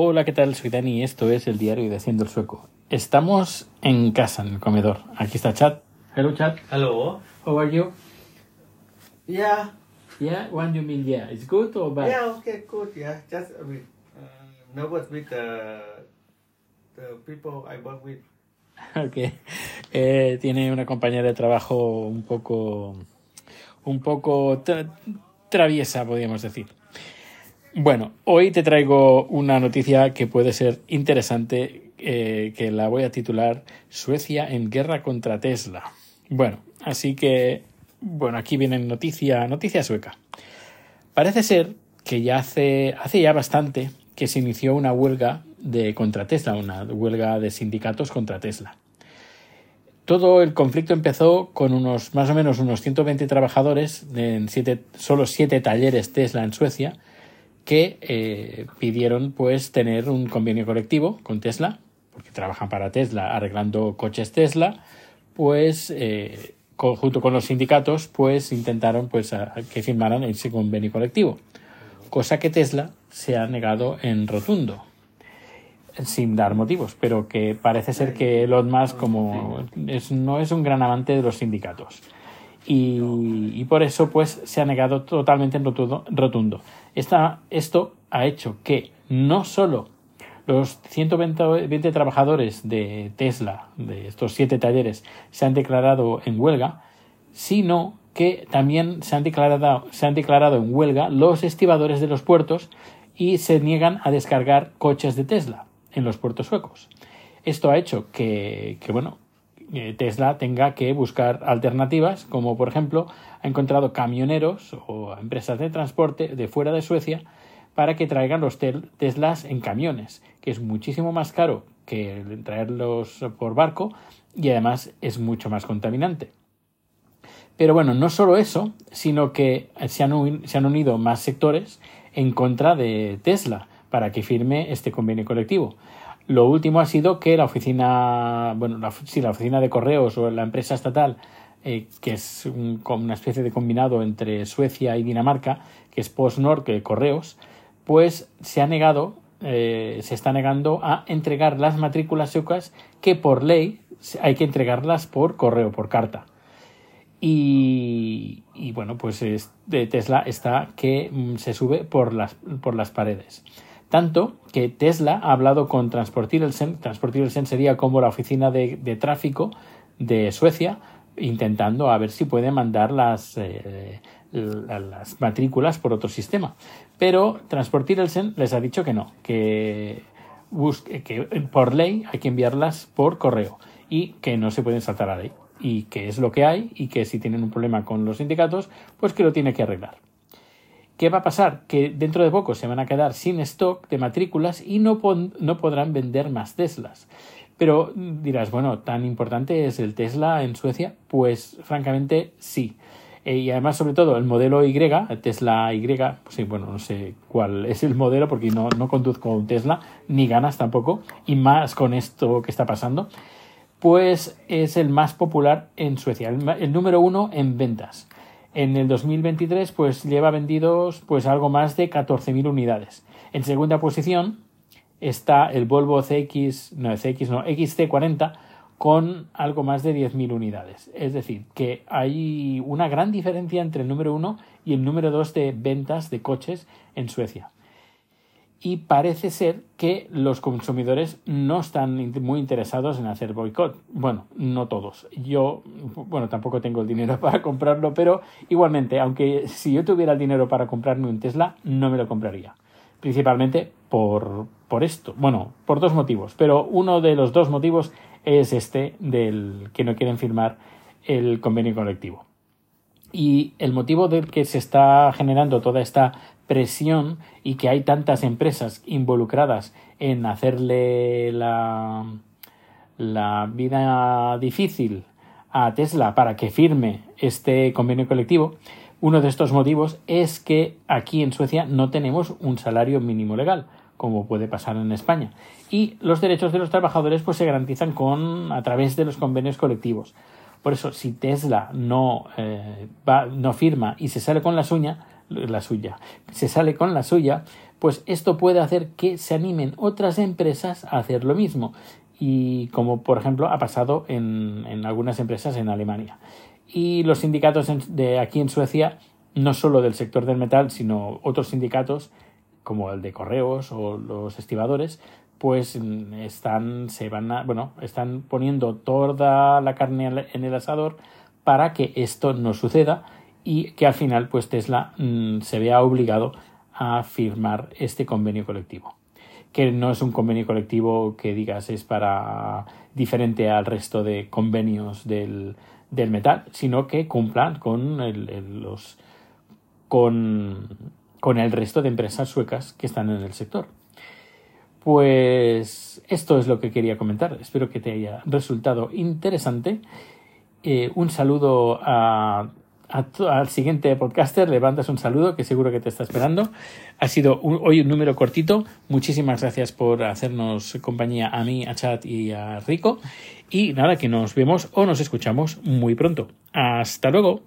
Hola, ¿qué tal? Soy Dani y esto es el diario de Haciendo el Sueco. Estamos en casa, en el comedor. Aquí está Chat. Hello, Chat. Hello. How are you? Yeah. Yeah, what do you mean yeah? It's good or bad? Yeah. Okay. Good. Yeah. Just a bit uh, nervous with the the people I work with. Ok. Eh, tiene una compañera de trabajo un poco... un poco tra- traviesa, podríamos decir. Bueno, hoy te traigo una noticia que puede ser interesante, eh, que la voy a titular Suecia en guerra contra Tesla. Bueno, así que, bueno, aquí viene noticia, noticia sueca. Parece ser que ya hace, hace ya bastante que se inició una huelga de contra Tesla, una huelga de sindicatos contra Tesla. Todo el conflicto empezó con unos más o menos unos 120 trabajadores en siete, solo siete talleres Tesla en Suecia que eh, pidieron pues tener un convenio colectivo con Tesla porque trabajan para Tesla arreglando coches Tesla pues eh, junto con los sindicatos pues intentaron pues a- a que firmaran ese convenio colectivo cosa que Tesla se ha negado en rotundo sin dar motivos, pero que parece ser que Elon Musk como es, no es un gran amante de los sindicatos. Y, y por eso pues se ha negado totalmente en rotundo. rotundo. Esta- esto ha hecho que no solo los 120 20 trabajadores de Tesla, de estos siete talleres, se han declarado en huelga, sino que también se han declarado, se han declarado en huelga los estibadores de los puertos y se niegan a descargar coches de Tesla en los puertos suecos. Esto ha hecho que, que, bueno, eh, Tesla tenga que buscar alternativas, como por ejemplo ha encontrado camioneros o empresas de transporte de fuera de Suecia para que traigan los Teslas en camiones, que es muchísimo más caro que traerlos por barco y además es mucho más contaminante. Pero bueno, no solo eso, sino que se han unido más sectores en contra de Tesla para que firme este convenio colectivo. Lo último ha sido que la oficina, bueno, la, sí, la oficina de correos o la empresa estatal, eh, que es un- una especie de combinado entre Suecia y Dinamarca, que es PostNord, que correos, pues se ha negado, eh, se está negando a entregar las matrículas suecas que por ley hay que entregarlas por correo, por carta. Y, y bueno, pues es- Tesla está que mm, se sube por las, por las paredes. Tanto que Tesla ha hablado con Transportilsen, Transportilsen sería como la oficina de, tráfico de Suecia, intentando a ver si puede mandar las, eh, la- las matrículas por otro sistema. Pero Transportilsen les ha dicho que no, que, busque, que por ley hay que enviarlas por correo y que no se pueden saltar a la ley y que es lo que hay y que si tienen un problema con los sindicatos, pues que lo tiene que arreglar. ¿Qué va a pasar? Que dentro de poco se van a quedar sin stock de matrículas y no, no podrán vender más Teslas. Pero dirás, bueno, ¿tan importante es el Tesla en Suecia? Pues francamente sí. Eh, y además, sobre todo, el modelo Y, el Tesla Y, pues sí, bueno, no sé cuál es el modelo porque no, no conduzco un Tesla, ni ganas tampoco, y más con esto que está pasando, pues es el más popular en Suecia, el, el número uno en ventas. En el 2023 pues lleva vendidos pues algo más de 14.000 unidades. En segunda posición está el Volvo CX, no, CX no, XC40 con algo más de 10.000 unidades. Es decir, que hay una gran diferencia entre el número uno y el número dos de ventas de coches en Suecia y parece ser que los consumidores no están muy interesados en hacer boicot. Bueno, no todos. Yo, bueno, tampoco tengo el dinero para comprarlo, pero igualmente, aunque si yo tuviera el dinero para comprarme un Tesla, no me lo compraría. Principalmente por, por esto. Bueno, por dos motivos, pero uno de los dos motivos es este del que no quieren firmar el convenio colectivo. Y el motivo del que se está generando toda esta presión y que hay tantas empresas involucradas en hacerle la, la vida difícil a Tesla para que firme este convenio colectivo, uno de estos motivos es que aquí en Suecia no tenemos un salario mínimo legal, como puede pasar en España. Y los derechos de los trabajadores pues, se garantizan con, a través de los convenios colectivos. Por eso, si Tesla no, eh, va, no firma y se sale con la suya, la suya, se sale con la suya, pues esto puede hacer que se animen otras empresas a hacer lo mismo. Y como por ejemplo ha pasado en, en algunas empresas en Alemania. Y los sindicatos de aquí en Suecia, no solo del sector del metal, sino otros sindicatos como el de correos o los estibadores, pues mm, están, se van a, bueno, están poniendo toda la carne en el asador para que esto no suceda y que al final pues Tesla mm, se vea obligado a firmar este convenio colectivo que no es un convenio colectivo que digas es para diferente al resto de convenios del, del metal, sino que cumplan con el, los con, con el resto de empresas suecas que están en el sector. Pues esto es lo que quería comentar. Espero que te haya resultado interesante. Eh, un saludo a al siguiente podcaster, levantas un saludo que seguro que te está esperando. Ha sido hoy un número cortito. Muchísimas gracias por hacernos compañía a mí, a Chat y a Rico. Y nada, que nos vemos o nos escuchamos muy pronto. Hasta luego.